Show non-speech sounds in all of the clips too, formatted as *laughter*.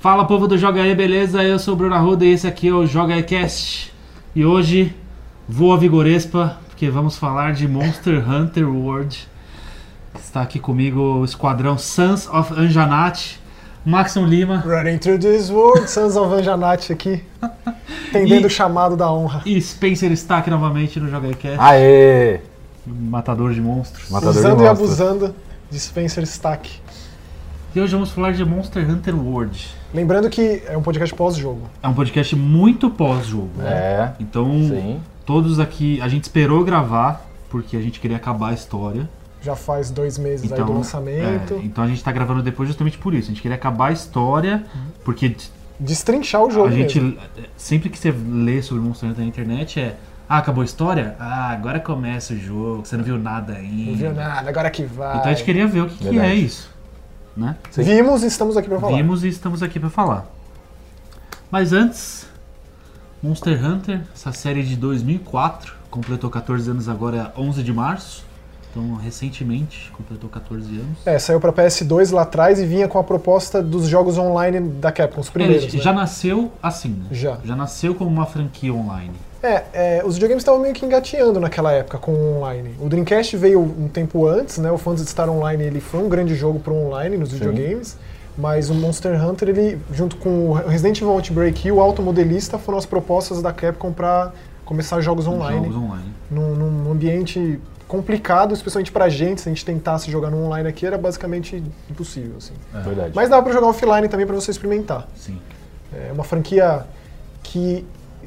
Fala povo do Joga aí, beleza? Eu sou o Bruno Arruda e esse aqui é o Joga aí Cast. E hoje vou a Vigorespa, porque vamos falar de Monster Hunter World. Está aqui comigo o esquadrão Sons of Anjanat, Maxon Lima Running through this world, Sons of Anjanat aqui, atendendo *laughs* E- o chamado da honra. e Spencer está aqui novamente no Joga aí Cast, Aê! matador de monstros. Matador de Usando e monstros. abusando de Spencer Stack. E hoje vamos falar de Monster Hunter World. Lembrando que é um podcast pós-jogo. É um podcast muito pós-jogo. É, Então, sim. todos aqui, a gente esperou gravar, porque a gente queria acabar a história. Já faz dois meses aí Então, do lançamento. é, então a gente tá gravando depois justamente por isso. A gente queria acabar a história, porque Destrinchar o jogo a gente, mesmo. sempre que você lê sobre Monster Hunter na internet é ah, acabou a história? Ah, agora começa o jogo, você não viu nada ainda. Não viu nada, agora que vai. Então a gente queria ver o que, que é isso. Né? Sim. Vimos e estamos aqui pra falar. Vimos e estamos aqui pra falar. Mas antes, Monster Hunter, essa série de 2004, completou 14 anos agora, 11 de março. Então, recentemente, completou 14 anos. É, saiu pra PS2 lá atrás e vinha com a proposta dos jogos online da Capcom, os primeiros. Ele né? já nasceu assim, né? Já. Já nasceu como uma franquia online. É, é, os videogames estavam meio que engateando naquela época com o online. O Dreamcast veio um tempo antes, né? O Phantasy Star Online ele foi um grande jogo pro online nos videogames, mas o Monster Hunter ele junto com o Resident Evil Outbreak e o Automodelista foram as propostas da Capcom para começar jogos online Jogos online. num, num ambiente complicado, especialmente pra gente, se a gente tentasse jogar no online aqui era basicamente impossível, assim. Verdade. Mas dava pra jogar offline também pra você experimentar. Sim. É uma franquia que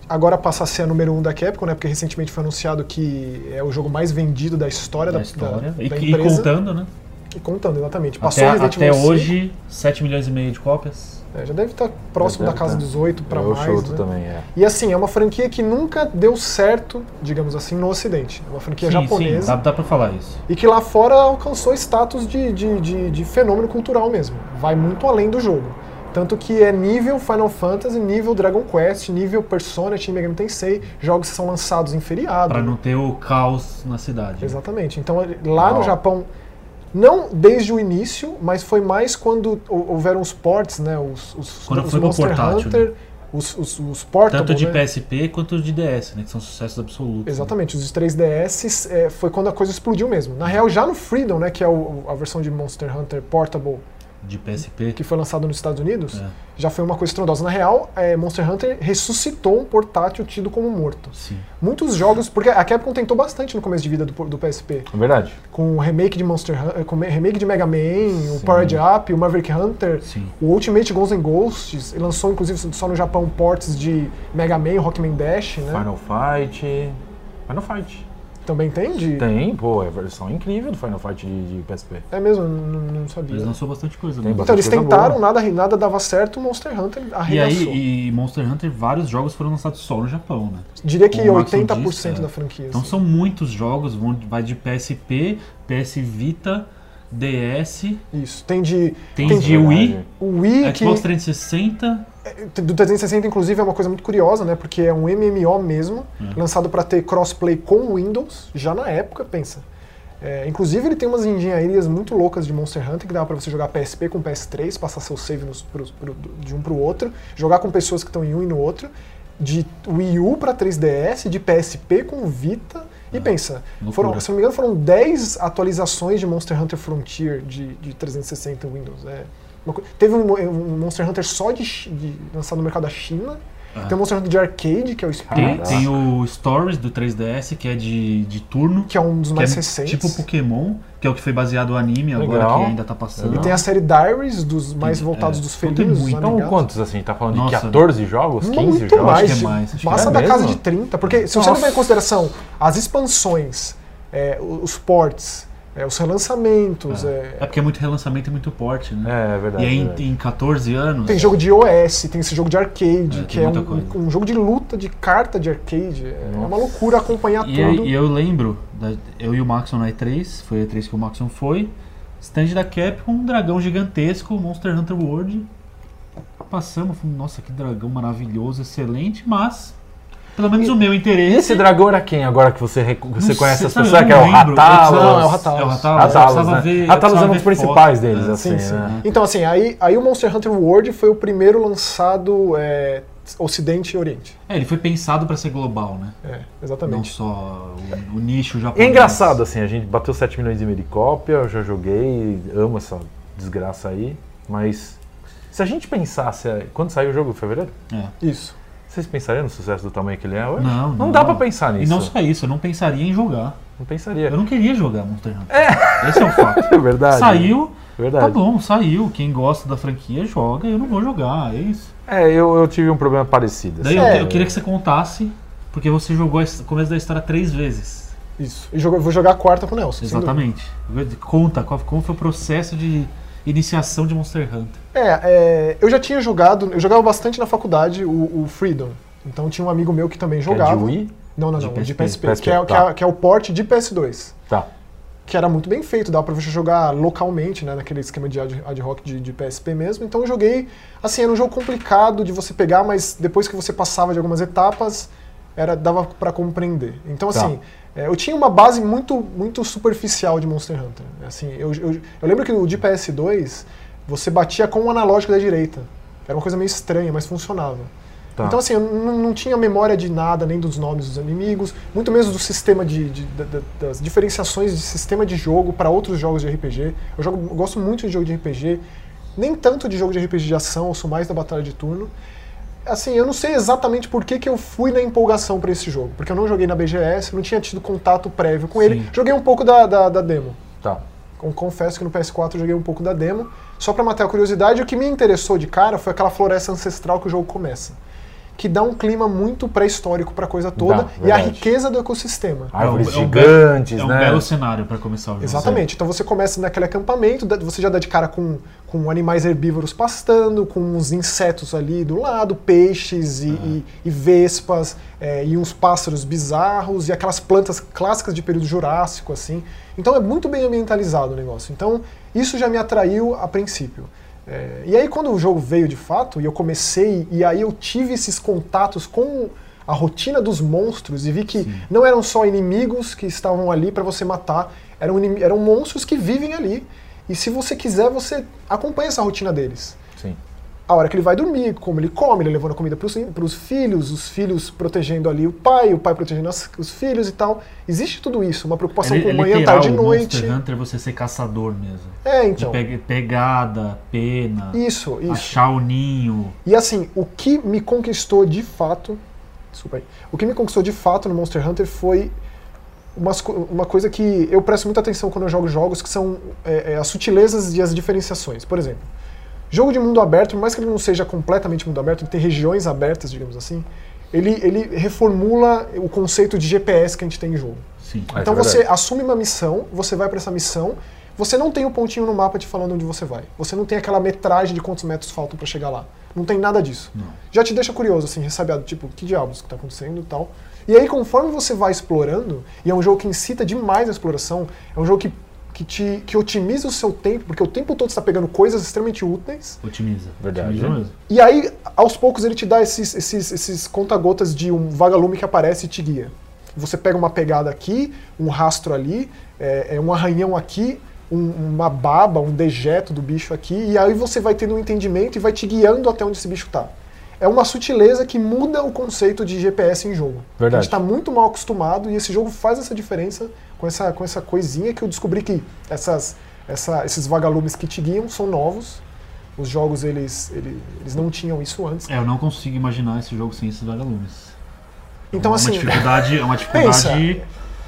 agora passa a ser a número um da Capcom, né? Porque recentemente foi anunciado que é o jogo mais vendido da história da, Da história. da- e, da e empresa. contando, né? E contando, exatamente. Passou Até, Resident até Evil 5, hoje, 7 milhões e meio de cópias. é, já deve estar próximo Deve da casa tá. dos 8 para mais. chuto né? também, é. E assim, é uma franquia que nunca deu certo, digamos assim, no Ocidente. É uma franquia sim, japonesa. sim, dá, dá pra falar isso. E que lá fora alcançou status de, de, de, de fenômeno cultural mesmo. Vai muito além do jogo. Tanto que é nível Final Fantasy, nível Dragon Quest, nível Persona, Shin Megami Tensei, jogos que são lançados em feriado. Pra não ter o caos na cidade. Exatamente. Então lá no. Japão, não desde o início, mas foi mais quando hou- houveram os ports, né? Os, os, Quando os foi pro Monster portátil, Hunter, né? os, os, os portables, Tanto de né? PSP quanto de DS, né? Que são sucessos absolutos. Exatamente, os 3DS é, foi quando a coisa explodiu mesmo. Na real, já no Freedom, né, que é o- a versão de Monster Hunter Portable De PSP. que foi lançado nos Estados Unidos, É. já foi uma coisa estrondosa. Na real, é, Monster Hunter ressuscitou um portátil tido como morto. Sim. Muitos jogos, porque a Capcom tentou bastante no começo de vida do, do PSP, É verdade. com o remake de Monster Hunter, com o remake de Mega Man, o Sim. Powered Up, o Maverick Hunter, Sim. o Ultimate Ghosts and Ghosts, e lançou inclusive só no Japão ports de Mega Man, Rockman Dash, né? Final Fight. Final Fight. Também tem de... Tem, pô, é a versão incrível do Final Fight de, de PSP. É mesmo, não, não sabia. Eles lançou bastante coisa. Tem né? Então eles coisa tentaram, boa. nada, nada dava certo, o Monster Hunter E arregaçou. aí, e Monster Hunter, vários jogos foram lançados só no Japão, né? Diria que Como o Maxon 80% disse, é. da franquia. Então assim. são muitos jogos, vão, vai de PSP, PS Vita, DS, Isso. Tem de. tem, Tem de. Wii, O Wii, que Xbox 360. Do 360, inclusive, é uma coisa muito curiosa, né? Porque é um MMO mesmo, É. lançado para ter crossplay com o Windows, já na época, pensa. É, inclusive, ele tem umas engenharias muito loucas de Monster Hunter que dá pra você jogar PSP com PS3, passar seu save nos, pros- pro- de um pro outro, jogar com pessoas que estão em um e no outro, de Wii U pra 3DS, de PSP com Vita. E pensa, loucura. foram, se não me engano, foram 10 atualizações de Monster Hunter Frontier de, de 360 Windows. É teve um, um Monster Hunter só de, de lançado no mercado da China. Ah. Tem um Monster Hunter de arcade, que é o Tem, Spirit, Caraca. tem o Stories do 3DS, que é de, de turno. que é um dos mais é recentes. Tipo Pokémon, que é o que foi baseado no anime agora, Legal. que ainda tá passando. E tem a série Diaries, dos mais Tem- voltados é, dos tem felinos, Então, quantos, assim? Tá falando Nossa. de 14 jogos? 15 Muito jogos? mais. Acho que é mais, acho que Passa é da mesmo? casa de 30. Porque se você Nossa. levar em consideração as expansões, é, os ports, é, os relançamentos, é, É porque é muito relançamento e muito porte, né? É, é verdade. e aí é em, verdade. em 14 anos. Tem jogo de OS, tem esse jogo de arcade, É, que é um, um jogo de luta, de carta de arcade. É uma loucura acompanhar E, aí- tudo. e eu lembro, da- eu e o Maxon na E3, foi a E3 que o Maxon foi, stand da Capcom, um dragão gigantesco, Monster Hunter World. Passamos, falamos, nossa, que dragão maravilhoso, excelente, mas Pelo menos o meu E interesse. esse dragão era quem agora que você, você Não conhece sei, as pessoas? Que é o não lembro. Ratalos? Não, é o Ratalos. É o Ratalos. Ratalos, né? ver- Ratalos precisava é um dos ver foto. principais deles, É, assim, sim, sim. né? Então, assim, aí, aí o Monster Hunter World foi o primeiro lançado é, Ocidente e Oriente. É, ele foi pensado pra ser global, né? É, Não exatamente. só o, o nicho E japonês. é engraçado, assim, a gente bateu 7 milhões e meio de cópia, eu já joguei, amo essa desgraça aí, mas se a gente pensasse, é, quando saiu o jogo, em fevereiro, É. Isso. Vocês pensariam no sucesso do tamanho que ele é hoje? Não, Não não. dá pra pensar E nisso. não só isso, eu não pensaria em jogar. Não pensaria. Eu não queria jogar Monster Hunter. Esse é o fato. *laughs* É verdade. Saiu, Verdade. tá bom, saiu. Quem gosta da franquia joga, eu não vou jogar, é isso. É, eu, eu tive um problema parecido. Daí assim. eu, É. eu queria que você contasse, porque você jogou o começo da história três vezes. Isso. E vou jogar a quarta com o Nelson. Exatamente. Conta, qual, como foi o processo de iniciação de Monster Hunter. É, é, eu já tinha jogado, eu jogava bastante na faculdade o, o Freedom. Então tinha um amigo meu que também Que é jogava. de Wii? Não, não, De não, de PSP. PSP, que, é, que, tá. é, que é o port de PS2. Tá. Que era muito bem feito, dava pra você jogar localmente, né, naquele esquema de ad, ad hoc de, de PSP mesmo. Então eu joguei, assim, era um jogo complicado de você pegar, mas depois que você passava de algumas etapas, era dava pra compreender. Então Tá. assim, é, eu tinha uma base muito muito superficial de Monster Hunter. Assim, eu, eu, eu lembro que o de PS2 você batia com o analógico da direita. Era uma coisa meio estranha, mas funcionava. Tá. Então, assim, eu não, tinha memória de nada, nem dos nomes dos inimigos, muito menos do sistema de, de- da- da- das diferenciações de sistema de jogo para outros jogos de RPG. Eu, jogo, eu gosto muito de jogo de RPG, nem tanto de jogo de RPG de ação, eu sou mais da batalha de turno. Assim, eu não sei exatamente por que, que eu fui na empolgação para esse jogo, porque eu não joguei na BGS, não tinha tido contato prévio com ele. Sim. Joguei um pouco da, da, da demo. Tá. Confesso que no PS4 eu joguei um pouco da demo. Só pra matar a curiosidade, o que me interessou de cara foi aquela floresta ancestral que o jogo começa. Que dá um clima muito pré-histórico pra coisa toda Dá, e a riqueza do ecossistema. Árvores É um- é um gigantes, É um né? belo cenário pra começar o jogo. Exatamente. Então você começa naquele acampamento, você já dá de cara com, com animais herbívoros pastando, com uns insetos ali do lado, peixes e, e- e vespas, é, e uns pássaros bizarros, e aquelas plantas clássicas de período jurássico, assim. Então é muito bem ambientalizado o negócio. Então isso já me atraiu a princípio. É, e aí quando o jogo veio de fato, e eu comecei, e aí eu tive esses contatos com a rotina dos monstros e vi que não eram só inimigos que estavam ali para você matar, eram, eram monstros que vivem ali. E se você quiser, você acompanha essa rotina deles. Sim. A hora que ele vai dormir, como ele come, ele levando a comida para os filhos, os filhos protegendo ali o pai, o pai protegendo as- os filhos e tal. Existe tudo isso, uma preocupação É, com é manhã, tarde e o noite. Monster Hunter você ser caçador mesmo. É, De então. pe- pegada, pena, Isso, isso. achar o ninho. E assim, o que me conquistou de fato. Desculpa aí. O que me conquistou de fato no Monster Hunter foi umas uma coisa que eu presto muita atenção quando eu jogo jogos, que são é, é, as sutilezas e as diferenciações. Por exemplo, jogo de mundo aberto, por mais que ele não seja completamente mundo aberto, ele tem regiões abertas, digamos assim, ele, ele reformula o conceito de GPS que a gente tem em jogo. Sim. Ah, Então é você assume uma missão, você vai para essa missão, você não tem o pontinho no mapa te falando onde você vai. Você não tem aquela metragem de quantos metros faltam para chegar lá. Não tem nada disso. Não. Já te deixa curioso, assim, ressabiado, tipo, que diabos que tá acontecendo e tal. E aí, conforme você vai explorando, e é um jogo que incita demais a exploração, é um jogo que, que, te, que otimiza o seu tempo, porque o tempo todo você está pegando coisas extremamente úteis, Otimiza. Verdade. Otimiza mesmo. e aí, aos poucos, ele te dá esses, esses, esses conta-gotas de um vagalume que aparece e te guia. Você pega uma pegada aqui, um rastro ali, é, é um arranhão aqui, um- uma baba, um dejeto do bicho aqui, e aí você vai tendo um entendimento e vai te guiando até onde esse bicho tá. É uma sutileza que muda o conceito de GPS em jogo. Verdade. A gente está muito mal acostumado e esse jogo faz essa diferença com essa, com essa coisinha que eu descobri que essas, essa- esses vagalumes que te guiam são novos. Os jogos, eles, ele- eles não tinham isso antes. É, eu não consigo imaginar esse jogo sem esses vagalumes. Então, é uma assim, dificuldade, é uma *laughs* dificuldade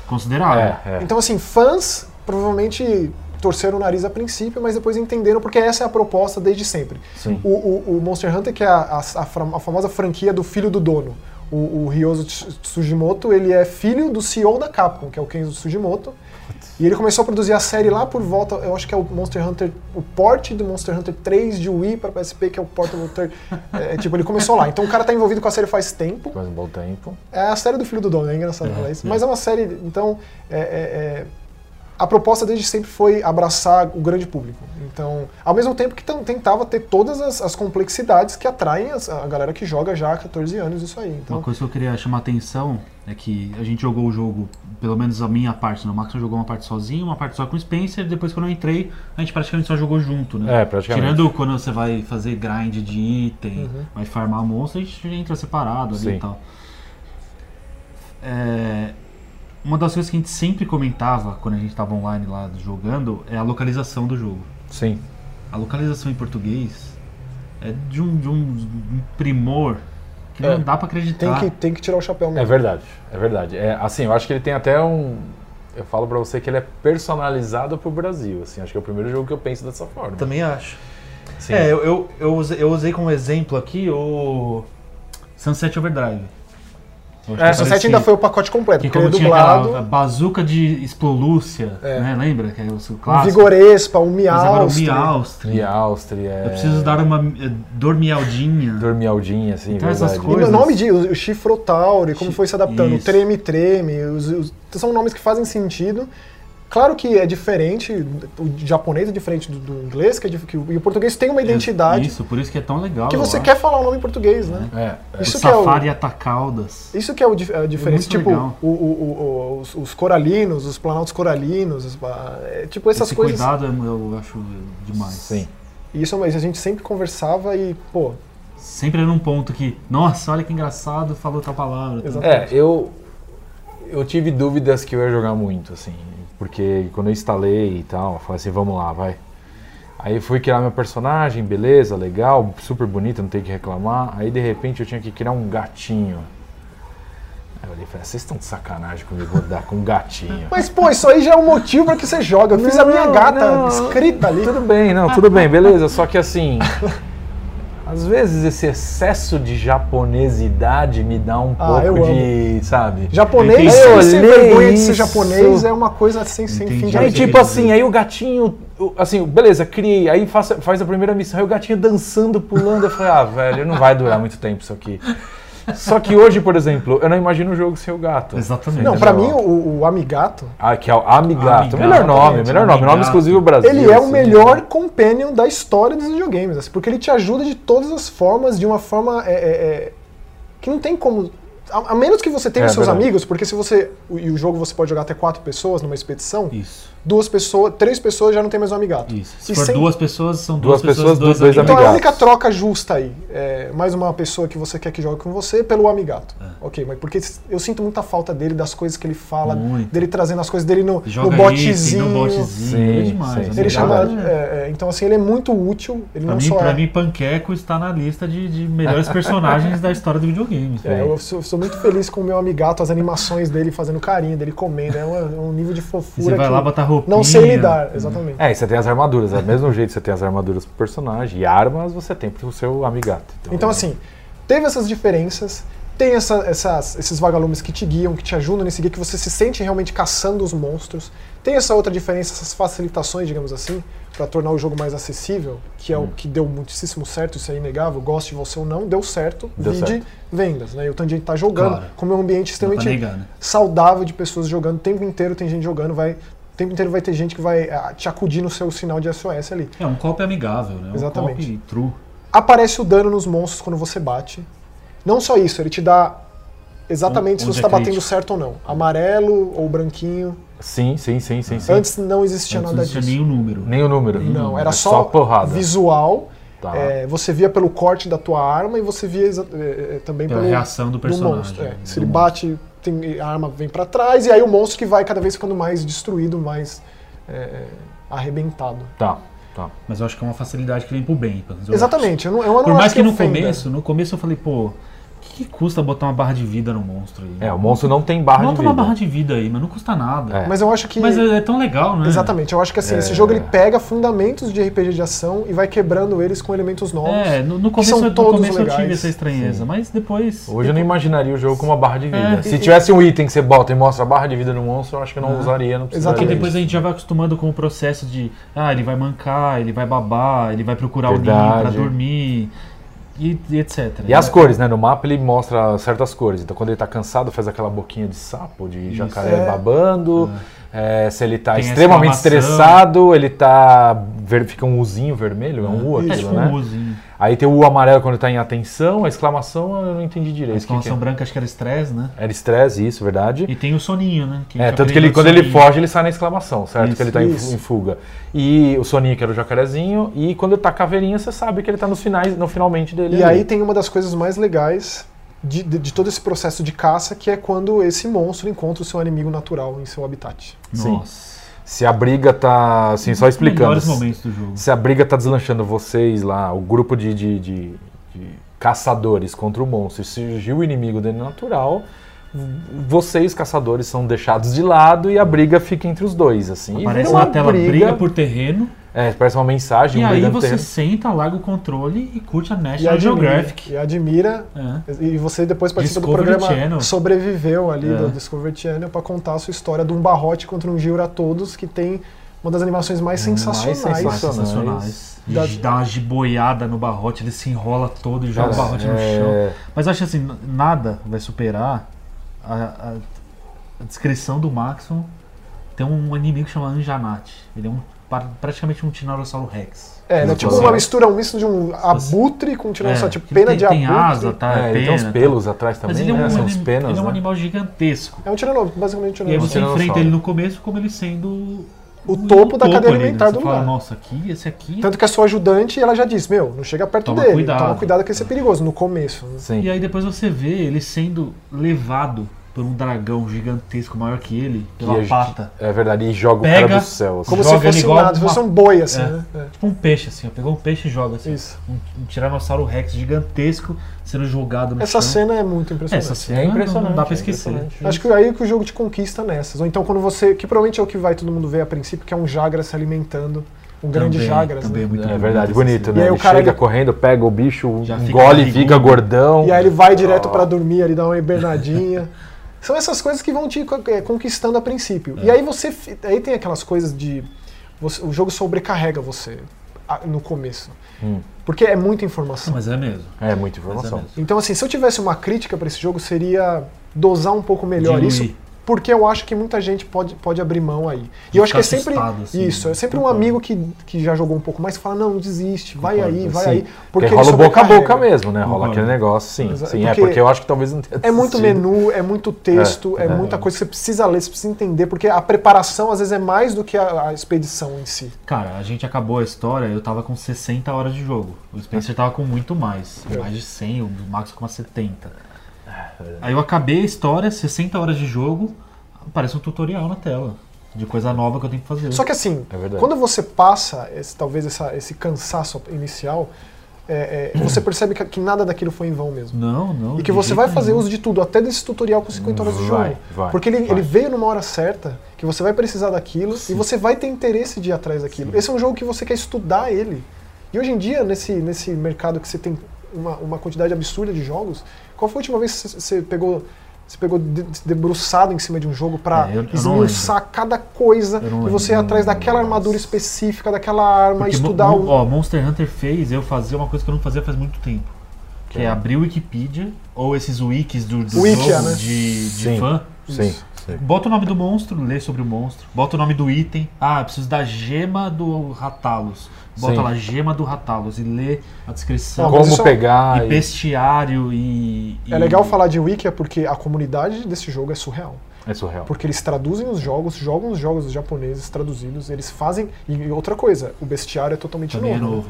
considerável. É, é. então, assim, fãs provavelmente torceram o nariz a princípio, mas depois entenderam, porque essa é a proposta desde sempre. Sim. O, o- o Monster Hunter, que é a, a- a famosa franquia do filho do dono. O, o Ryozo Tsu- Tsujimoto, ele é filho do CEO da Capcom, que é o Kenzo Tsujimoto. E ele começou a produzir a série lá por volta, eu acho que é o Monster Hunter, o port do Monster Hunter 3 de Wii para PSP, que é o Portable Hunter. *laughs* É, tipo, ele começou lá. Então o cara tá envolvido com a série faz tempo. Faz um bom tempo. É a série do filho do dono, é engraçado É, falar isso. é. Mas é uma série, então. é- é- é- a proposta desde sempre foi abraçar o grande público. Então, ao mesmo tempo que tentava ter todas as, as complexidades que atraem as- a galera que joga já há 14 anos isso aí. Então, Uma coisa que eu queria chamar a atenção é que a gente jogou o jogo, pelo menos a minha parte, né? o Max jogou uma parte sozinho, uma parte só com o Spencer, depois quando eu entrei, a gente praticamente só jogou junto, né? É, praticamente. Tirando quando você vai fazer grind de item, Uhum. vai farmar monstro, a gente entra separado ali Sim. e tal. É, uma das coisas que a gente sempre comentava quando a gente estava online lá jogando é a localização do jogo. Sim. A localização em português é de um, de um primor que É. não dá pra acreditar. tem, que, tem que tirar o chapéu É mesmo. verdade, é verdade. É, assim, eu acho que ele tem até um. Eu falo pra você que ele é personalizado pro Brasil. Assim, acho que é o primeiro jogo que eu penso dessa forma. Também acho. Sim. É, eu, eu, eu, usei, eu usei como exemplo aqui o Sunset Overdrive. É, O ainda foi o pacote completo, Que porque como é tinha dublado, aquela bazuca de explolúcia, É. né? Lembra? Que é o clássico. Vigorespa, um o Miaustri. Miaustri. E Áustria. É... Eu preciso dar uma eh, dormialdinha. Dormialdinha, assim, Então, verdade. essas E coisas. o nome de o, o Chifrotauri, como foi se adaptando, o Isso. Treme Treme, os, os- são nomes que fazem sentido. Claro que é diferente, o japonês é diferente do, do inglês, que é que o, e o português tem uma identidade Isso, por isso que é tão legal. que você acho. quer falar o nome em português, né? É, é. O Isso que é o- Safari Atacaldas. Isso que é o a diferença. muito Tipo, o- o- o- os, os coralinos, os planaltos coralinos, os- é, tipo essas Esse coisas. cuidado eu eu acho demais. Sim. E Isso mas a gente sempre conversava e, pô, Sempre num ponto que, nossa, olha que engraçado, falou tal palavra. Exato. É, eu eu tive dúvidas que eu ia jogar muito, assim, porque quando eu instalei e tal, eu falei assim, vamos lá, vai. Aí fui criar meu personagem, beleza, legal, super bonito, não tem que reclamar. Aí de repente eu tinha que criar um gatinho. Aí eu olhei e falei, vocês estão de sacanagem comigo, vou dar com um gatinho. *laughs* Mas, pô, isso aí já é o motivo pra que você joga. Eu fiz a minha Não, gata não. escrita ali. Tudo bem, não, tudo bem, beleza. Só que assim, às vezes esse excesso de japonesidade me dá um Ah, pouco de, sabe? Japonês, eu sem vergonha de ser japonês, é uma coisa sem, sem Entendi. fim de Aí, tipo assim, aí o gatinho, assim, beleza, criei, aí faz, faz a primeira missão, aí o gatinho dançando, pulando, eu falei, ah, velho, não vai durar muito tempo isso aqui. Só que hoje, por exemplo, eu não imagino o jogo sem o gato. Exatamente. Não, pra mim, o, o Amigato, Ah, que é o Amigato. Amigato, melhor nome, melhor nome, nome Amigato. exclusivo Brasil. ele é o assim. melhor companion da história dos videogames, assim, porque ele te ajuda de todas as formas, de uma forma é, é, é, que não tem como. A, a menos que você tenha É, os seus verdade. amigos, porque se você. o- E o jogo você pode jogar até quatro pessoas numa expedição, Isso, duas pessoas, três pessoas já não tem mais um amigato. isso. Se E for sem- duas pessoas, são Duas duas, pessoas, pessoas, dois dois, Então a amigatos. única troca justa aí é mais uma pessoa que você quer que jogue com você pelo amigato. É. Ok, mas porque eu sinto muita falta dele, das coisas que ele fala, Muito. dele trazendo as coisas dele no, Joga no botezinho. no botezinho. Sim, é demais. sim, é sim. Ele chama. É, é, então, assim, ele é muito útil. Ele Pra não mim, só pra é. mim, Panqueco está na lista de, de melhores personagens da história do videogame. É, eu sou, sou muito feliz com o meu amigato, as animações dele fazendo carinho, dele comendo. É um, um nível de E fofura você vai que lá botar roupinha. não sei lidar, exatamente. É, e você tem as armaduras, é do mesmo jeito que você tem as armaduras pro personagem e armas você tem pro seu amigato. Então, assim, teve essas diferenças, tem essa- essas- esses vagalumes que te guiam, que te ajudam nesse guia, que você se sente realmente caçando os monstros. Tem essa outra diferença, essas facilitações, digamos assim, para tornar o jogo mais acessível, que é o que deu muitíssimo certo, isso é inegável, goste de você ou não, deu certo, Deu vide certo. vendas, né? E o tanto de gente tá jogando, Claro. como é um ambiente extremamente negar, né? saudável de pessoas jogando, o tempo inteiro tem gente jogando, vai, o tempo inteiro vai ter gente que vai ah, te acudir no seu sinal de SOS ali. É um copo amigável, né? Um Exatamente. copo true. aparece o dano nos monstros quando você bate. Não só isso, ele te dá exatamente se Onde você é está batendo certo ou não. Amarelo ou branquinho. Sim, sim, sim, sim, sim. Antes não existia Não nada existia disso. nem o número. Nem o número. Não, era É só, porrada. visual. Tá. É, você via pelo corte da tua arma e você via é, é, também Pela pelo reação do personagem. monstro. é. Se do ele monstro. bate, tem, a arma vem pra trás e aí o monstro que vai cada vez ficando mais destruído, mais é, é, arrebentado. Tá, tá. Mas eu acho que é uma facilidade que vem pro bem. Exatamente. Eu não, eu não Por mais acho que no ofenda. começo, no começo eu falei, pô, que, que custa botar uma barra de vida no monstro aí? É, o monstro não tem barra Bota de vida. uma barra de vida aí, mas não custa nada. É. Mas eu acho que. Mas é, é tão legal, né? Exatamente, eu acho que assim, esse É. jogo ele pega fundamentos de RPG de ação e vai quebrando eles com elementos novos. É, no, no que começo, são no todos começo eu tive legais. essa estranheza, mas depois. Hoje eu não imaginaria o jogo com uma barra de vida. É. Se tivesse um item que você bota e mostra a barra de vida no monstro, eu acho que eu não usaria, não precisaria. Porque Exatamente. depois a gente já vai acostumando com o processo de, ah, ele vai mancar, ele vai babar, ele vai procurar o ninho Verdade. pra dormir, e, e etc. E as cores, né? No mapa ele mostra certas cores. Então quando ele tá cansado, faz aquela boquinha de sapo, de jacaré É. babando. É, se ele tá a extremamente exclamação. estressado, ele tá. ver- fica um Uzinho vermelho, é um U É aquilo, tipo né? um Uzinho. Aí tem o U amarelo quando tá em atenção, a exclamação eu não entendi A direito. o que que exclamação é? branca acho que era estresse, né? Era estresse, isso, verdade. E tem o soninho, né? É, gente tanto que ele, quando o ele soninho. foge, ele sai na exclamação, certo? Isso, que ele tá em, fuga. E o Soninho, que era o jacarezinho, e quando tá caveirinha, você sabe que ele tá nos finais, no finalmente dele. E ali. aí tem uma das coisas mais legais de, de- de todo esse processo de caça, que é quando esse monstro encontra o seu inimigo natural em seu habitat. Sim. Nossa. Se a briga tá. Assim, só explicando. melhores momentos do jogo. Se a briga tá deslanchando vocês lá, o grupo de, de, de- de caçadores contra o monstro, e surgiu o inimigo dele natural, vocês, caçadores, são deixados de lado e a briga fica entre os dois, assim. Aparece vira na uma tela briga, por terreno. É, parece uma mensagem, E um aí você terreno. senta, larga o controle e curte a E National admira, Geographic. e admira. É. E você depois participa do Discovery programa Channel. Sobreviveu ali É. do Discovery Channel pra contar a sua história de um barrote contra um Giro a todos, que tem uma das animações mais Mais sensacionais. sensacionais. sensacionais. Da- Dá uma giboiada no barrote, ele se enrola todo e joga o barrote no é- chão. Mas eu acho assim, nada vai superar a, a- a descrição do Maxon. Tem um inimigo chamado Anjanate. Ele é um, praticamente um Tiranossauro Rex. É, né? Muito Tipo bom. uma mistura, um misto de um abutre com um tiranossauro, É, tipo pena tem, de tem abutre. asa, tá? É, ele tem pena, uns tá? pelos atrás também, Mas ele é um, né? São os penas, ele é um né? animal gigantesco. É um tiranossauro, basicamente um E aí tiranossauro. você Tiranossauro. enfrenta ele no começo como ele sendo O topo da cadeia né? alimentar do fala, lugar. Nossa, aqui, esse aqui. Tanto que a sua ajudante, ela já disse, meu, não chega perto Toma dele, cuidado. toma cuidado que esse é perigoso, no começo. né? Sim. E aí depois você vê ele sendo levado por um dragão gigantesco maior que ele, pela E pata. É verdade, e joga o Pega- cara do céu. assim. Como Joga se fosse igual nada, se uma- fosse um boi, assim, É. né? É. Tipo um peixe, assim, ó. Pegou um peixe e joga assim. Isso. Um, um tiranossauro rex gigantesco sendo jogado no Essa chão. cena é muito impressionante. Essa cena É impressionante. não dá pra é esquecer. impressionante. Acho que aí que o jogo te conquista nessas. Ou então quando você. Que provavelmente é o que vai todo mundo ver a princípio, que é um Jagra se alimentando. Um grande Também, Jagras. também né? é muito É verdade, bonito, cena. E né? aí o ele cara, chega ele- correndo, pega o bicho, fica engole, barrigudo. fica gordão. E aí ele vai direto Oh. pra dormir, ele dá uma hibernadinha. *laughs* São essas coisas que vão te eh, conquistando a princípio. É. E aí você. Aí tem aquelas coisas de. você- o jogo sobrecarrega você no começo. Hum, Porque é muita informação. Mas é mesmo. é muita é informação. mesmo. Então, assim, se eu tivesse uma crítica pra esse jogo, seria dosar um pouco melhor Diluir. isso, porque eu acho que muita gente pode, pode abrir mão aí. E eu acho que é sempre assim, isso, é sempre um amigo que, que já jogou um pouco mais que fala, não, não desiste, vai Concordo, aí, vai sim. aí. Porque Porque rola boca a boca mesmo, né? Rola Concordo. aquele negócio, sim. Sim é porque porque eu acho que talvez não tenha É muito menu, é muito texto, é, É, é. muita coisa que você precisa ler, você precisa entender, porque a preparação às vezes é mais do que a, a expedição em si. Cara, a gente acabou a história, eu tava com 60 horas de jogo. O Spencer tava com muito mais. É. Mais de 100, o Max com umas 70. Aí eu acabei a história, 60 horas de jogo, aparece um tutorial na tela. De coisa nova que eu tenho que fazer. Só que assim, É quando você passa esse- talvez essa- esse cansaço inicial, é, é, *clears throat* você percebe que, que nada daquilo foi em vão mesmo. Não, não. E que você vai fazer nenhum. uso de tudo, até desse tutorial com 50 horas de jogo. Vai, vai, Porque ele, vai. ele veio numa hora certa, que você vai precisar daquilo Sim. e você vai ter interesse de ir atrás daquilo. Esse é um jogo que você quer estudar ele. E hoje em dia, nesse, nesse mercado que você tem uma, uma quantidade absurda de jogos, qual foi a última vez que você, pegou. Você pegou de, se debruçado em cima de um jogo pra É, esmiuçar cada coisa e você ir atrás daquela armadura específica, daquela arma, Porque estudar Mo- o. ó, Monster Hunter fez eu fazer uma coisa que eu não fazia faz muito tempo. Que é abrir o Wikipedia, ou esses wikis do, do Wikia, jogo né? de, de Sim. fã. Sim, Isso. Sim. Bota o nome do monstro, lê sobre o monstro. Bota o nome do item. Ah, eu preciso da gema do Ratalos. Bota Sim. lá, gema do Ratalos. E lê a descrição. Não, Como isso é- pegar E bestiário e, É e- legal falar de Wiki é porque a comunidade desse jogo é surreal. É surreal. Porque eles traduzem os jogos, jogam os jogos japoneses traduzidos, eles fazem. E outra coisa, o bestiário é totalmente Também é novo. né? novo,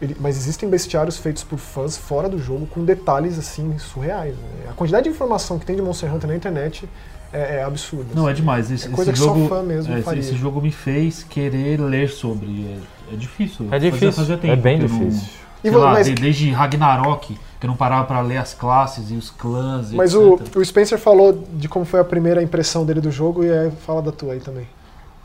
é. Ele- mas existem bestiários feitos por fãs fora do jogo com detalhes assim surreais. né? A quantidade de informação que tem de Monster Hunter na internet é, é absurda. Não, é assim. demais. Esse, É coisa esse que só jogo, fã mesmo é, esse, faria. esse jogo me fez querer ler sobre. É, é difícil. É Fazia- difícil, fazia é tempo bem não- difícil. E sei vo- lá, mas- de- desde Ragnarok, que eu não parava pra ler as classes e os clãs e Mas etc. o, o Spencer falou de como foi a primeira impressão dele do jogo e aí fala da tua aí também.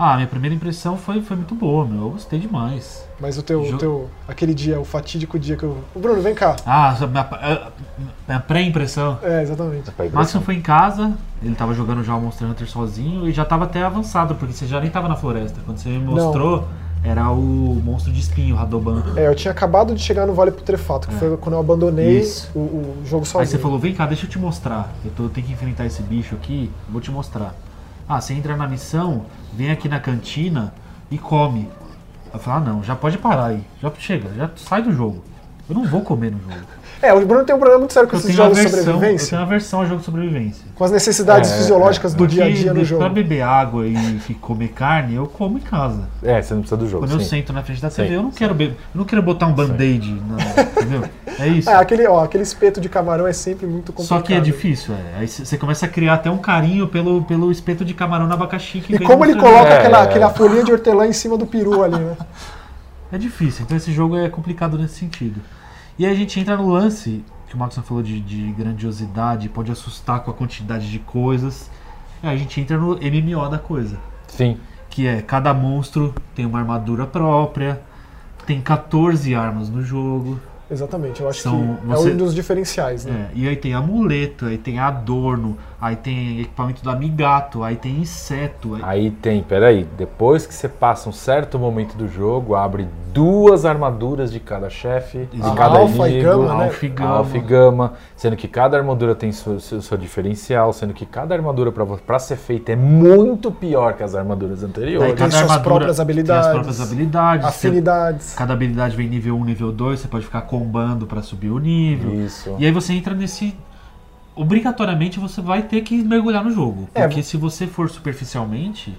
Ah, minha primeira impressão foi, foi muito boa, meu. Eu gostei demais. Mas o teu, o teu aquele dia, o fatídico dia que eu. Ô, Bruno, vem cá. Ah, minha, a- minha pré-impressão. É, exatamente. Maxon foi em casa, ele tava jogando já o Monster Hunter sozinho e já tava até avançado, porque você já nem tava na floresta. Quando você me mostrou, era o monstro de espinho, o Radoban. É, eu tinha acabado de chegar no Vale Putrefato, que foi quando eu abandonei É. O, o jogo sozinho. Aí você falou, vem cá, deixa eu te mostrar. Eu tô, tenho que enfrentar esse bicho aqui, vou te mostrar. Ah, você entra na missão, vem aqui na cantina e come. Eu falo, ah não, já pode parar aí. Já chega, já sai do jogo. Eu não vou comer no jogo. É, o Bruno tem um problema muito sério com Eu esses jogos de aversão, eu sobrevivência. tenho aversão a jogo de sobrevivência. Com as necessidades É, fisiológicas do dia a dia no jogo. pra beber água e comer carne, eu como em casa. É, você não precisa do jogo. Quando eu sim. sento na frente da TV, Sim, eu não quero beber, eu não quero botar um band-aid, na- entendeu? É *laughs* isso. É, aquele, ó, aquele espeto de camarão é sempre muito complicado. Só que é difícil, é. Aí você começa a criar até um carinho pelo, pelo espeto de camarão na abacaxi que E como ele coloca É, aquela, é. aquela folhinha de hortelã em cima do peru ali, né? *laughs* É difícil, então esse jogo é complicado nesse sentido. E aí a gente entra no lance, que o Maxon falou de, de grandiosidade, pode assustar com a quantidade de coisas. Aí a gente entra no MMO da coisa. Sim. Que é, cada monstro tem uma armadura própria, tem 14 armas no jogo. Exatamente, eu acho São- que você- é um dos diferenciais, né? É, e aí tem amuleto, aí tem adorno, aí tem equipamento do amigato, aí tem inseto. aí- Aí tem, peraí, depois que você passa um certo momento do jogo, abre duas armaduras de cada chefe, de cada Alfa e inimigo. gama, né? Alfa e gama. Alfa e gama, sendo que cada armadura tem seu, seu, seu diferencial, sendo que cada armadura pra ser feita é muito pior que as armaduras Aí anteriores. Tem suas próprias habilidades, Tem as próprias habilidades. você- Afinidades. Cada habilidade vem nível 1, nível 2, você pode ficar combando pra subir o nível. Isso. E aí você entra nesse. Obrigatoriamente você vai ter que mergulhar no jogo. É, Porque se você for superficialmente,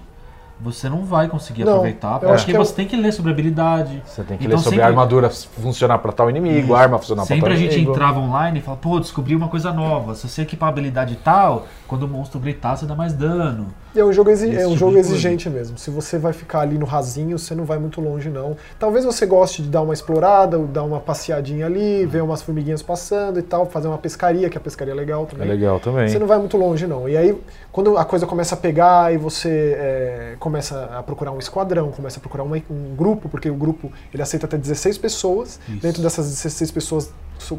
você não vai conseguir Não, aproveitar. eu acho Porque que é você tem que ler sobre habilidade. Você tem que Então ler sobre sempre- a armadura funcionar pra tal inimigo, a arma funcionar pra Sempre tal a gente inimigo. entrava online e falava, pô, descobri uma coisa nova. Se você equipar a habilidade tal, quando o monstro gritar, você dá mais dano. E é um jogo, exi- é um jogo exigente mesmo. Se você vai ficar ali no rasinho, você não vai muito longe, não. Talvez você goste de dar uma explorada, ou dar uma passeadinha ali, ver umas formiguinhas passando e tal, fazer uma pescaria, que a pescaria é legal É também. legal também. Você não vai muito longe, não. E aí, quando a coisa começa a pegar e você é, começa a procurar um esquadrão, começa a procurar uma- um grupo, porque o grupo ele aceita até 16 pessoas. Isso. Dentro dessas 16 pessoas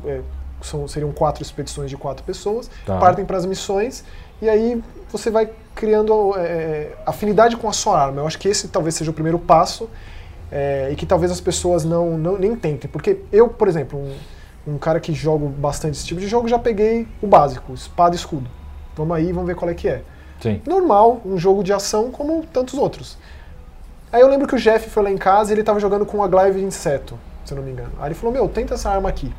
é, são- seriam quatro expedições de quatro pessoas, Tá. partem para as missões e aí você vai criando é, afinidade com a sua arma. Eu acho que esse talvez seja o primeiro passo é, e que talvez as pessoas não, não nem tentem. Porque eu, por exemplo, um, um cara que jogo bastante esse tipo de jogo, já peguei o básico, espada e escudo. Vamos aí, vamos ver qual é que é. Sim. Normal, um jogo de ação como tantos outros. Aí eu lembro que o Jeff foi lá em casa e ele tava jogando com uma glaive de inseto, se eu não me engano. Aí ele falou, meu, tenta essa arma aqui.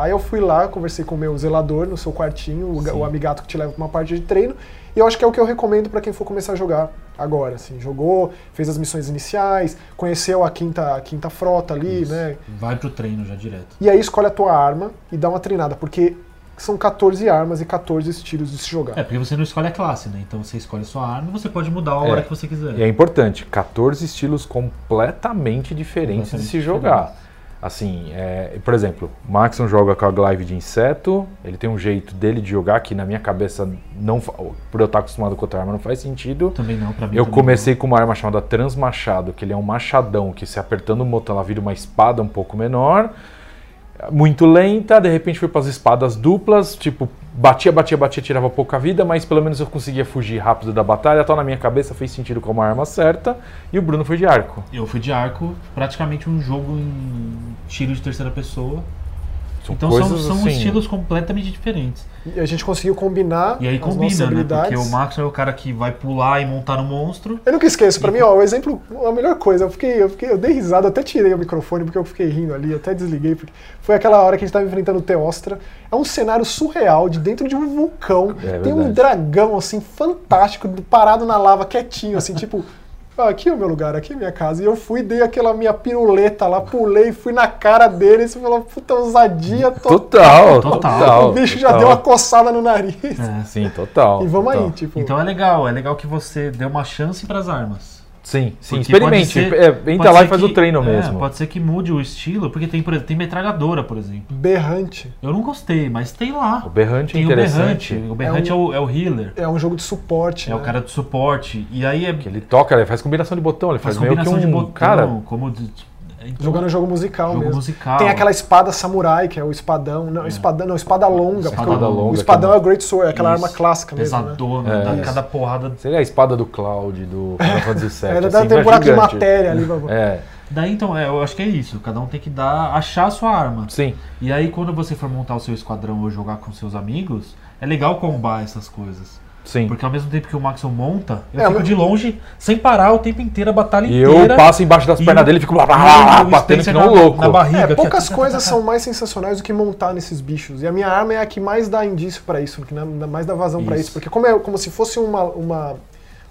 Aí eu fui lá, conversei com o meu zelador no seu quartinho, o, o amigato que te leva pra uma parte de treino, e eu acho que é o que eu recomendo pra quem for começar a jogar agora, assim. Jogou, fez as missões iniciais, conheceu a quinta, a quinta frota ali, Isso. né? Vai pro treino já direto. E aí escolhe a tua arma e dá uma treinada, porque são 14 armas e 14 estilos de se jogar. É, porque você não escolhe a classe, né? Então você escolhe a sua arma e você pode mudar a É. hora que você quiser. E é importante, 14 estilos completamente diferentes de Completamente se jogar. Assim, é, por exemplo, o Maxon joga com a glaive de inseto, ele tem um jeito dele de jogar que na minha cabeça, não, por eu estar acostumado com outra arma, não faz sentido. Também não, pra mim. Eu comecei com uma arma chamada Transmachado, que ele é um machadão que se apertando o botão ela vira uma espada um pouco menor, muito lenta, de repente fui para as espadas duplas, tipo, batia, batia, batia, tirava pouca vida, mas pelo menos eu conseguia fugir rápido da batalha, tal na minha cabeça fez sentido com uma arma certa, e o Bruno foi de arco. Eu fui de arco, praticamente um jogo em tiro de terceira pessoa. São então são, coisas são assim, estilos completamente diferentes. E a gente conseguiu combinar E aí as nossas combina, né? Porque o Max é o cara que vai pular e montar no monstro. Eu nunca esqueço, pra mim, ó, o exemplo, a melhor coisa, eu fiquei, eu fiquei, eu dei risada, até tirei o microfone porque eu fiquei rindo ali, até desliguei, porque foi aquela hora que a gente tava enfrentando o Teostra. É um cenário surreal de dentro de um vulcão. É Tem um dragão, assim, fantástico, parado na lava, quietinho, assim, *laughs* tipo. "Ah, Aqui é o meu lugar, aqui é minha casa. E eu fui, dei aquela minha piruleta lá, pulei, fui na cara dele. Você falou, puta ousadia Total, Total. *laughs* total. O bicho já total. deu uma coçada no nariz. É. Sim, total. E vamos total. aí, tipo. Então é legal, é legal que você dê uma chance pras armas. Sim, sim, Porque experimente. ser- é, entra lá e faz que- o treino é, mesmo. Pode ser que mude o estilo, porque tem, por exemplo, tem metralhadora, por exemplo. Berrante. Eu não gostei, mas tem lá. O berrante é Tem o interessante. berrante. O berrante é, É um- o, é o healer. É um jogo de suporte. É o né? cara do suporte. E aí é. Que ele toca, ele faz combinação de botão, ele faz, Faz meio que combinação um de botão, cara. como de- então, Jogando jogo musical jogo mesmo. musical. Tem aquela espada samurai, que é o espadão. Não, espadão, não, espada longa. Espada o- longa, o espadão que é o Great Sword, é aquela Isso. arma clássica mesmo. Né? pesadona, É, dá isso. cada porrada. Seria a espada do Cloud do Final *laughs* Fantasy VII. É, assim, tem um buraco de gigante. matéria ali. pra- É, Daí então, é, eu acho que é isso. Cada um tem que dar, achar a sua arma. sim. E aí quando você for montar o seu esquadrão ou jogar com seus amigos, é legal combar essas coisas. Sim. Porque ao mesmo tempo que o Maxon monta, eu É, fico mas- de longe, sem parar o tempo inteiro, a batalha E inteira. eu passo embaixo das E pernas dele e fico blá, blá, e blá, batendo que não na- louco. na barriga. É, que poucas tá- coisas são mais sensacionais do que montar nesses bichos. E a minha arma é a que mais dá indício pra isso, que mais dá vazão pra Isso. isso. Porque como é como se fosse uma, uma,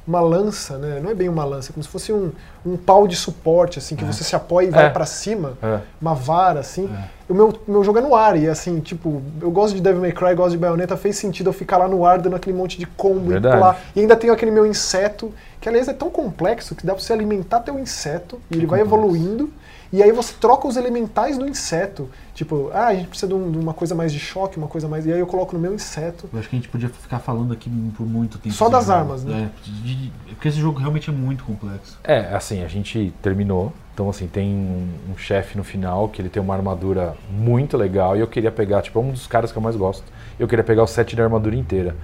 uma lança, né? Não é bem uma lança, é como se fosse um, um pau de suporte, assim, que você se apoia e vai É. pra cima, É. uma vara, assim. É. O meu, meu jogo é no ar, e assim, tipo, eu gosto de Devil May Cry, gosto de Bayonetta, fez sentido eu ficar lá no ar dando aquele monte de combo Verdade. e pular. E ainda tenho aquele meu inseto, que aliás é tão complexo que dá pra você alimentar teu inseto, e ele vai complexo. evoluindo, e aí você troca os elementais do inseto. Tipo, ah, a gente precisa de, um- de uma coisa mais de choque, uma coisa mais. E aí eu coloco no meu inseto. Eu acho que a gente podia ficar falando aqui por muito tempo. Só das jogo. armas, né? É, de- de- porque esse jogo realmente é muito complexo. É, assim, a gente terminou. Então, assim, tem um, um chefe no final que ele tem uma armadura muito legal. E eu queria pegar, tipo, é um dos caras que eu mais gosto. Eu queria pegar o set da armadura inteira.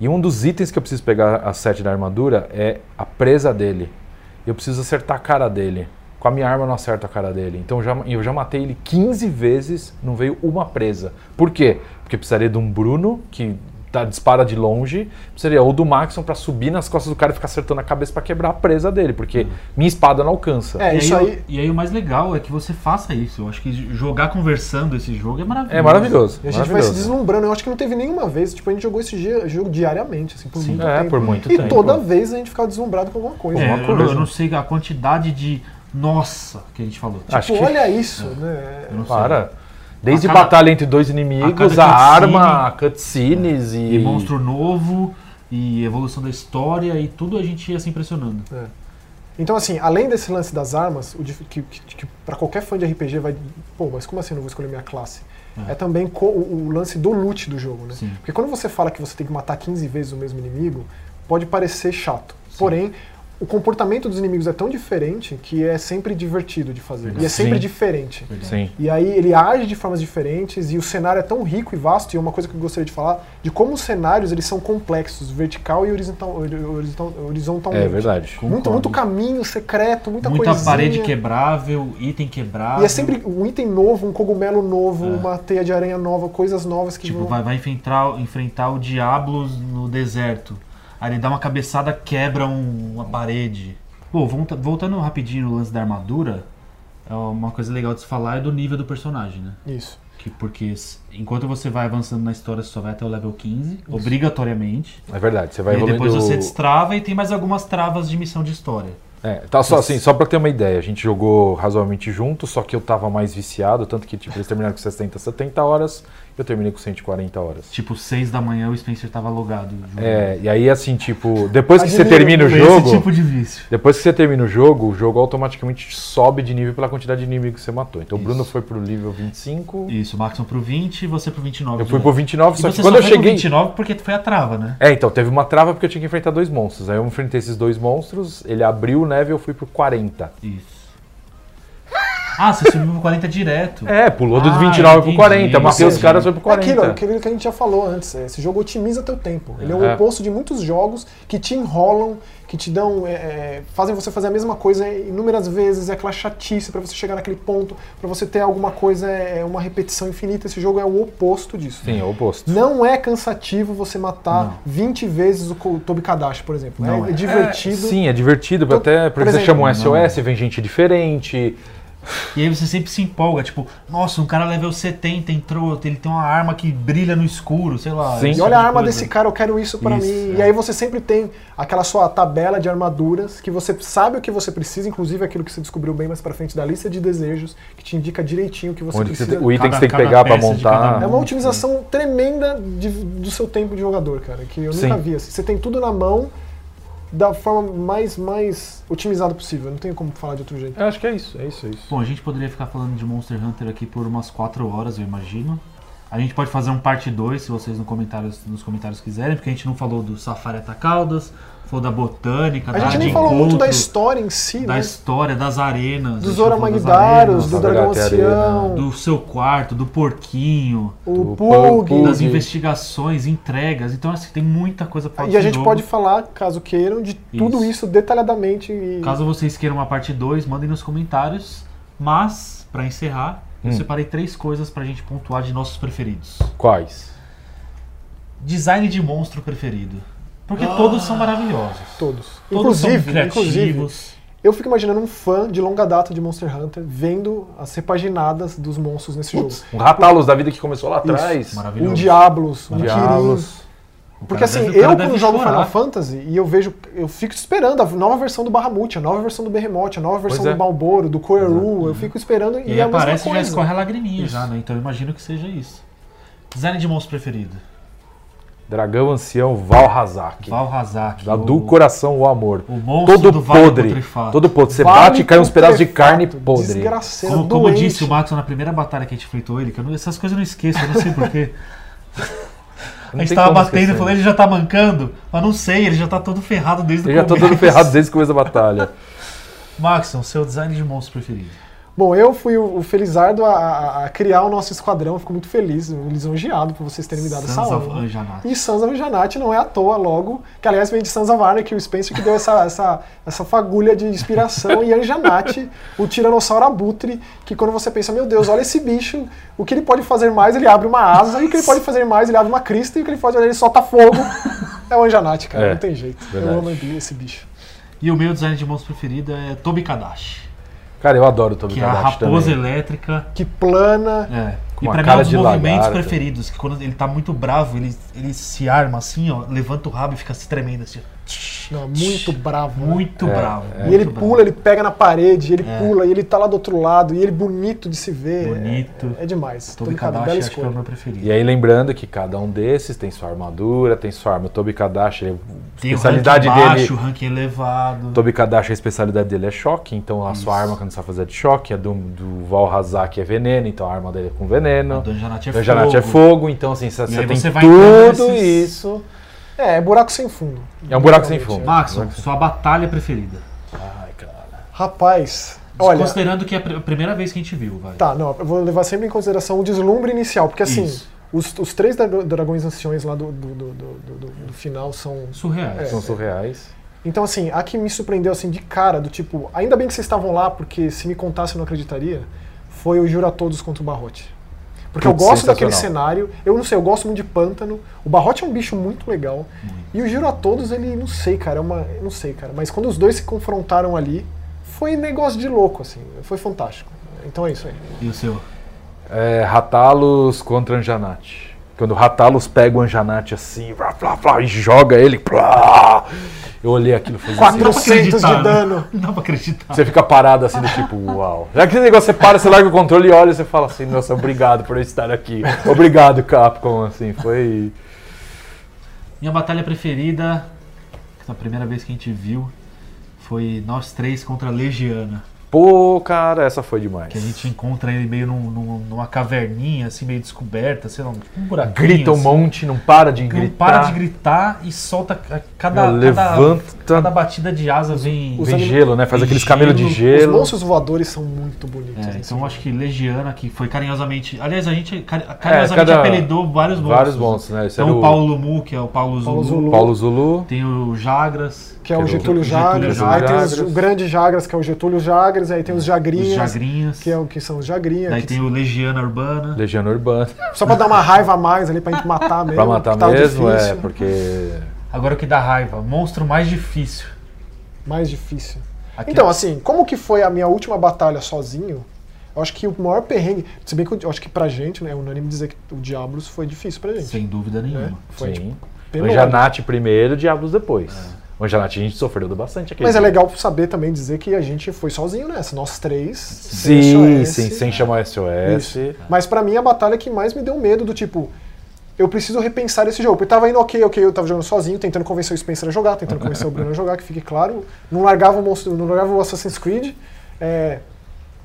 E um dos itens que eu preciso pegar a set da armadura é a presa dele. Eu preciso acertar a cara dele. Com a minha arma eu não acerto a cara dele. Então já, eu já matei ele 15 vezes, não veio uma presa. Por quê? Porque precisaria de um Bruno, que tá, dispara de longe, precisaria ou do Maxon pra subir nas costas do cara e ficar acertando a cabeça pra quebrar a presa dele, porque minha espada não alcança. É, e, isso aí, aí- e aí o mais legal é que você faça isso. Eu acho que jogar conversando esse jogo é maravilhoso. É maravilhoso. E a gente vai se maravilhoso. deslumbrando. Eu acho que não teve nenhuma vez. Tipo, a gente jogou esse dia- jogo diariamente, assim, por Sim. muito É, tempo. por muito e tempo. toda vez a gente ficava deslumbrado com alguma coisa. É, Alguma eu, não- coisa. eu não sei a quantidade de nossa que a gente falou. Tipo, Acho que- olha isso, né? Eu não sei. Para. Desde A cada- batalha entre dois a inimigos, a, cutscene- arma, cutscenes e. E monstro novo, e evolução da história, e tudo a gente ia se impressionando. Então, assim, além desse lance das armas, o dif- que, que, que para qualquer fã de RPG vai. Pô, mas como assim eu não vou escolher minha classe? É. É, também co- o, o lance do loot do jogo, né? Sim. Porque quando você fala que você tem que matar 15 vezes o mesmo inimigo, pode parecer chato. Porém, o comportamento dos inimigos é tão diferente que é sempre divertido de fazer. E é sempre Sim. diferente. Sim. E aí ele age de formas diferentes e o cenário é tão rico e vasto, e é uma coisa que eu gostaria de falar, de como os cenários eles são complexos, vertical e horizontal, horizontal, horizontalmente. É verdade. Muito, muito caminho secreto, muita, Muita coisinha. parede quebrável, item quebrável. E é sempre um item novo, um cogumelo novo, É. uma teia de aranha nova, coisas novas que Tipo, vão... vai, vai enfrentar, enfrentar o Diablos no deserto. Aí ele dá uma cabeçada, quebra um- uma parede. Pô, volta- voltando rapidinho no lance da armadura, é uma coisa legal de se falar é do nível do personagem, né? Isso. Que, porque enquanto você vai avançando na história, você só vai até o level 15, obrigatoriamente. É verdade. Você E vai evoluindo. depois você destrava e tem mais algumas travas de missão de história. É, tá só assim, só pra ter uma ideia, a gente jogou razoavelmente junto, só que eu tava mais viciado, tanto que tipo, eles terminaram com 60, 70 horas, eu terminei com 140 horas. Tipo, 6 da manhã o Spencer tava logado. É, e aí assim, tipo, depois que você termina o jogo, Esse tipo de vício. depois que você termina o jogo, o jogo automaticamente sobe de nível pela quantidade de inimigos que você matou. Então o Bruno foi pro nível 25, Isso, o Maxon pro 20 e você pro 29. eu fui pro novo. 29, E só que quando só eu foi pro cheguei... 29 porque foi a trava, né? É, então, teve uma trava porque eu tinha que enfrentar dois monstros. Aí eu enfrentei esses dois monstros, ele abriu o neve e eu fui pro 40. Isso. Ah, você subiu pro 40 direto. É, pulou do Ah, 29 entendi. pro 40. Matei os caras, foi pro É 40. aquilo, aquilo que a gente já falou antes. é, Esse jogo otimiza teu tempo. Ele é o É. oposto de muitos jogos que te enrolam, que te dão. é, é, fazem você fazer a mesma coisa inúmeras vezes, é aquela chatice pra você chegar naquele ponto, pra você ter alguma coisa, é é uma repetição infinita. Esse jogo é o oposto disso. Sim, é o oposto. Não é cansativo você matar Não. 20 vezes o Tobi Kadashi, por exemplo. Não é, é. divertido. Sim, é divertido, Então, até porque por você exemplo, chama um não. SOS, vem gente diferente. E aí você sempre se empolga, tipo, nossa, um cara level 70 entrou, ele tem uma arma que brilha no escuro, sei lá. Sim. E olha tipo a de arma coisa. desse cara, eu quero isso pra Isso, mim. é. E aí você sempre tem aquela sua tabela de armaduras que você sabe o que você precisa, inclusive aquilo que você descobriu bem mais pra frente da lista de desejos, que te indica direitinho o que você Onde que você precisa. tem- o item Cada- que você tem que pegar de montar. É um. uma otimização tremenda de- do seu tempo de jogador, cara, que eu nunca Sim. vi. Assim. Você tem tudo na mão da forma mais, mais otimizada possível. Não tenho como falar de outro jeito. Eu acho que é isso, é isso, é isso. Bom, a gente poderia ficar falando de Monster Hunter aqui por umas 4 horas, eu imagino. A gente pode fazer um parte 2, se vocês no comentários, nos comentários quiserem, porque a gente não falou do Safari Atacaldas, falou da botânica, A da gente área nem falou muito da história em si, da né? história, das arenas. a Dos gente Oramagdaros, do Dragão Ancião, do seu quarto, do porquinho, o do Pug. Das investigações, entregas. Então, assim, tem muita coisa pra falar E a gente jogo. pode falar, caso queiram, de tudo Isso. isso detalhadamente. E... Caso vocês queiram uma parte 2, mandem nos comentários. Mas, pra encerrar, eu Hum. separei três coisas pra gente pontuar de nossos preferidos. Quais? Design de monstro preferido. Porque todos são maravilhosos. Todos. Todos são inclusive, inclusive, criativos. eu fico imaginando um fã de longa data de Monster Hunter vendo as repaginadas dos monstros nesse jogo. Um Ratalos da vida que começou lá atrás. Maravilhoso. Um Diablos, um Kirin. Diablos. Porque assim, deve- eu quando jogo chorar. Final Fantasy e eu vejo, eu fico esperando a nova versão do Bahamut, a nova versão do Behemoth, a nova versão Pois é. do Balboro, do Koeru, eu fico esperando e, E é a mesma aparece e já coisa. escorre a lagriminha Isso. já, né? Então eu imagino que seja isso. Design de monstro preferido. Dragão ancião Valhazak. Val Hazak. Da o, do coração o amor. o monstro Todo do Vale podre. Putrefado. Todo podre. Você Vale bate e cai uns pedaços de carne podre. Desgraceira, Como, como disse o Max na primeira batalha que a gente enfrentou ele, que eu não- essas coisas eu não esqueço, eu não sei porquê. *laughs* A Não gente tem tava batendo e falou, ele já tá mancando, mas não sei, ele já tá todo ferrado desde o Eu já tô começo. todo ferrado desde o começo da batalha. *laughs* Maxon, seu design de monstro preferido. Bom, eu fui o, o Felizardo a, a- a criar o nosso esquadrão, fico muito feliz, lisonjeado por vocês terem me dado essa Sons honra. Anjanat. E Sons of Janat não é à toa, logo, que aliás vem de Sons of Anarchy, o Spencer que deu essa, *laughs* essa, essa fagulha de inspiração, e Anjanat, o Tiranossauro Abutre, que quando você pensa, meu Deus, olha esse bicho, o que ele pode fazer mais, ele abre uma asa, e o que ele pode fazer mais, ele abre uma crista, e o que ele pode fazer, ele solta fogo. *laughs* É o Anjanat, cara, É, não tem jeito. verdade. Eu amo esse bicho. E o meu design de monstro preferido é Tobi Kadashi, Cara, eu adoro o Tobi que é a raposa também. elétrica. Que plana, É. Com e pra mim é um dos movimentos lagarta. preferidos, que quando ele tá muito bravo, ele, ele se arma assim, ó, levanta o rabo e fica se tremendo assim. Não, muito bravo. né? Muito É, bravo. é. E muito ele bravo. pula, ele pega na parede, ele É. pula, e ele tá lá do outro lado, e ele bonito de se ver. Bonito. É, é demais. Tobi Kadashi, acho que é o meu preferido. E aí lembrando que cada um desses tem sua armadura, tem sua arma. O Tobi Kadashi, ele- a Tem o especialidade ranking baixo, dele... o ranking elevado. O Tobi Kadashi, a especialidade dele é choque, então a sua Isso. arma quando você vai fazer é de choque, a do, do Valhazak é veneno, então a arma dele é com veneno. A do Anjanat é O fogo. É fogo, então assim, você, tem você tudo nesses- isso. É, é buraco sem fundo. É um buraco sem fundo. é. Maxon, sua batalha preferida. Ai, cara. Rapaz, olha. Considerando que é a pr- a primeira vez que a gente viu, vai. Tá, não, eu vou levar sempre em consideração o deslumbre inicial, porque assim, Isso. os, os três dra- dragões anciões lá do, do, do, do- do- do final são. Surreais. É. São surreais. Então, assim, a que me surpreendeu assim de cara, do tipo, ainda bem que vocês estavam lá, porque se me contasse eu não acreditaria, foi o Jura Todos contra o Barrote. Porque eu Putz, gosto daquele cenário, eu não sei, eu gosto muito de pântano. O Barrote é um bicho muito legal. E o Jura Todos, ele, não sei, cara, é uma. eu Não sei, cara. Mas quando os dois se confrontaram ali, foi negócio de louco, assim. Foi fantástico. Então é isso aí. E o seu? É, Ratalos contra Anjanat. Quando o Ratalos pega o Anjanat assim, blá, blá, blá, e joga ele, blá, eu olhei aquilo e falei assim, 400 de acreditar, né? dano. Não dá pra acreditar. Você fica parado assim, do tipo, uau. Já que esse negócio você para, você larga o controle e olha e você fala assim, nossa, obrigado por eu estar aqui. Obrigado, Capcom, assim, foi. Minha batalha preferida, na primeira vez que a gente viu, foi nós três contra a Legiana. Pô, cara, essa foi demais. Que a gente encontra ele meio num- num- numa caverninha, assim, meio descoberta, sei lá, um buraquinho. Grita um assim. monte, não para de Não gritar. para de gritar e solta a- cada, Meu, cada, levanta. cada batida de asa vem. Os Vem gelo, né? Faz aqueles camelos de gelo. Os monstros voadores são muito bonitos. É, nesse então acho que Legiana, que foi carinhosamente. Aliás, a gente cari- carinhosamente cada- apelidou vários monstros. Vários monstros, né? Esse Então o Paulo Lumu, que é o Paulo Zulu. Paulo Zulu. Paulo Zulu. Tem o Jagras, Que é o é Getúlio Getúlio Jagras, Jagras. aí tem o grande Jagras, que é o Getúlio Jagras, aí tem os os Jagrinhas, Jagrinhas. que, é o, que são os Jagrinhas. Daí tem o Legiana Urbana. Legião Urbana. Só pra dar uma *laughs* raiva a mais ali, pra gente matar mesmo. Pra matar mesmo, é, difícil, porque. Agora o que dá raiva, monstro mais difícil. Mais difícil. Aqui- Então, assim, como que foi a minha última batalha sozinho? Eu acho que o maior perrengue, se bem que eu acho que pra gente, né, é unânime dizer que o Diablos foi difícil pra gente. Sem dúvida né? nenhuma. Foi tipo, Sim. penúltimo. Anjanate primeiro, Diablos depois. O Anjanate a gente sofreu bastante aqui. Mas é legal saber também dizer que a gente foi sozinho nessa, nós três. Sim, SOS. sim, sem chamar SOS. Isso. Mas pra mim a batalha que mais me deu medo do tipo, eu preciso repensar esse jogo. Porque tava indo ok, ok, eu tava jogando sozinho, tentando convencer o Spencer a jogar, tentando convencer o Bruno a jogar, que fique claro. Não largava o monstro, não largava o Assassin's Creed. É,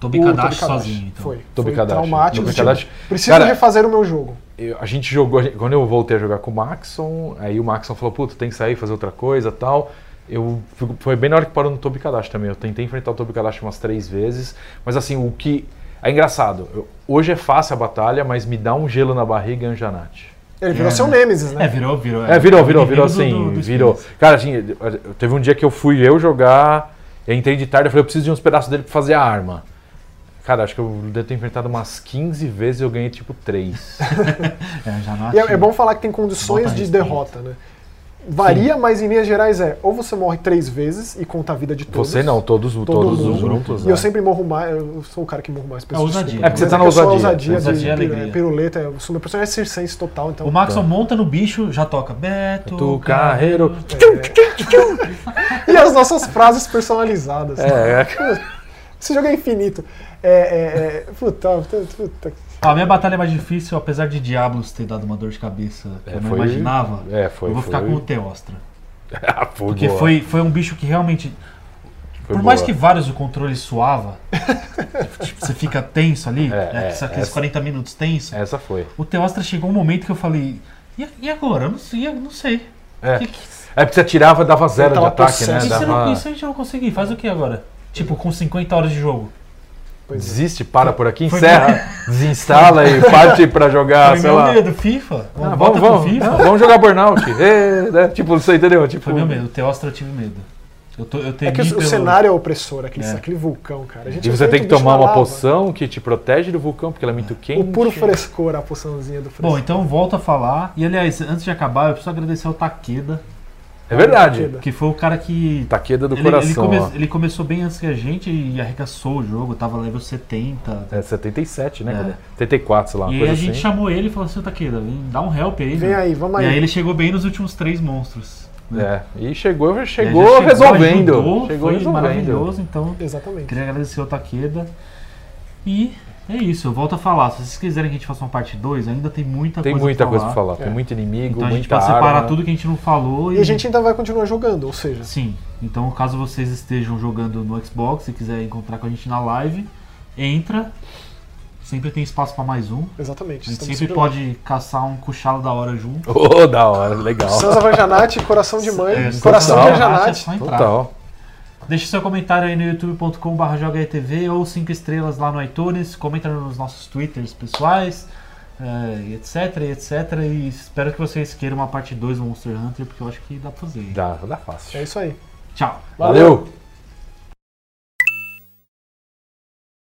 Tobi Kadashi sozinho, então. Foi. Tobi foi Kadashi. traumático. Tobi tipo. Preciso Cara, refazer o meu jogo. Eu- a gente jogou, a gente- quando eu voltei a jogar com o Maxon, aí o Maxon falou, puta, tem que sair, fazer outra coisa tal. Eu fico- foi bem na hora que parou no Tobi Kadashi também. Eu tentei enfrentar o Tobi Kadashi umas três vezes, mas assim, o que. É engraçado. eu- hoje é fácil a batalha, mas me dá um gelo na barriga Anjanate. Ele virou É, seu? Nemesis, né? É, virou, virou. É, virou, virou, virou inimigo assim, do- do virou. Cara, assim, teve um dia que eu fui eu jogar, eu entrei de tarde, eu falei, eu preciso de uns pedaços dele pra fazer a arma. Cara, acho que eu devo ter enfrentado umas 15 vezes e eu ganhei tipo 3. *laughs* É, E é, é bom falar que tem condições Bota de derrota, né? Varia, mas em linhas gerais é ou você morre três vezes e conta a vida de todos. Você não, todos, Todo todos mundo. os juntos. E eu é. sempre morro mais, eu sou o cara que morro mais. peço É ousadia. desculpa. É porque você tá na eu ousadia. ousadia, Ousadia é de alegria. piruleta, eu sou meu personagem é circense total, então... O Maxon monta no bicho, já toca Beto, Tu carreiro. *laughs* E as nossas frases personalizadas. É, é. *laughs* Esse jogo é infinito. É, é, é, puta, puta, a minha batalha é mais difícil, apesar de Diablos ter dado uma dor de cabeça que É, eu não foi- imaginava. É, foi. eu vou ficar foi. com o Teostra. *laughs* Ah, foi Porque boa. foi, foi um bicho que realmente. Foi por mais boa. que vários o controle suava, *laughs* tipo, você fica tenso ali, É, né, é, aqueles essa- 40 minutos tenso. Essa foi. O Teostra chegou um momento que eu falei, e, e agora? Eu não sei, eu não sei. É. Que- que- É porque você atirava, dava zero de ataque, né? e, se eu Dava... não, se a gente não conseguir? Faz o que agora? Tipo, com 50 horas de jogo. Pois é. Desiste, para por aqui, Foi encerra, desinstala e parte pra jogar, Foi sei meu lá. medo, FIFA. Ah, Volta vamos, vamos, FIFA. não, vamos jogar Burnout. É, né? Tipo, você entendeu? Tipo, Foi meu medo. O Teostra eu tive medo. Eu, tô, eu É que o, pelo- cenário é opressor, aquele, É. aquele vulcão, cara. A gente E você enfrenta tem que tomar uma lava. poção que te protege do vulcão, porque ela é muito quente. O puro frescor, a poçãozinha do frescor. Bom, então volto a falar. E aliás, antes de acabar, eu preciso agradecer ao Takeda, É verdade. Takeda. que foi o cara que. Taqueda do Ele, ele, coração, come- ó. ele começou bem antes que a gente e arregaçou o jogo, tava level 70. É 77, né? É. cara? 74, sei lá, e aí a gente assim. chamou ele e falou assim, Takeda, vem dar um help aí. Vem né?" aí, vamos E aí. aí ele chegou bem nos últimos três monstros. né? É, e chegou, E aí chegou, chegou, resolvendo. ajudou, chegou foi resolvendo. maravilhoso, então Exatamente. queria agradecer ao Takeda. E é isso, eu volto a falar. Se vocês quiserem que a gente faça uma parte 2, ainda tem muita Tem coisa muita pra coisa falar. pra falar. Tem É. muito inimigo, Então a gente muita pode separar arma. tudo que a gente não falou E a gente ainda vai continuar jogando, ou seja, Sim, então caso vocês estejam jogando no Xbox e quiser encontrar com a gente na live, entra. Sempre tem espaço pra mais um. exatamente. A gente sempre lá. pode caçar um cuchalo da hora junto. Ô, da hora, legal. Sansa Vanjanati, coração de mãe, É, coração Vanjanati. É. Total. Deixe seu comentário aí no youtube.com.br jogaetv ou 5 estrelas lá no iTunes. Comenta nos nossos twitters pessoais, eh, etc, etc. E espero que vocês queiram uma parte 2 do Monster Hunter, porque eu acho que dá pra fazer. Dá, dá fácil. É isso aí. Tchau! Valeu.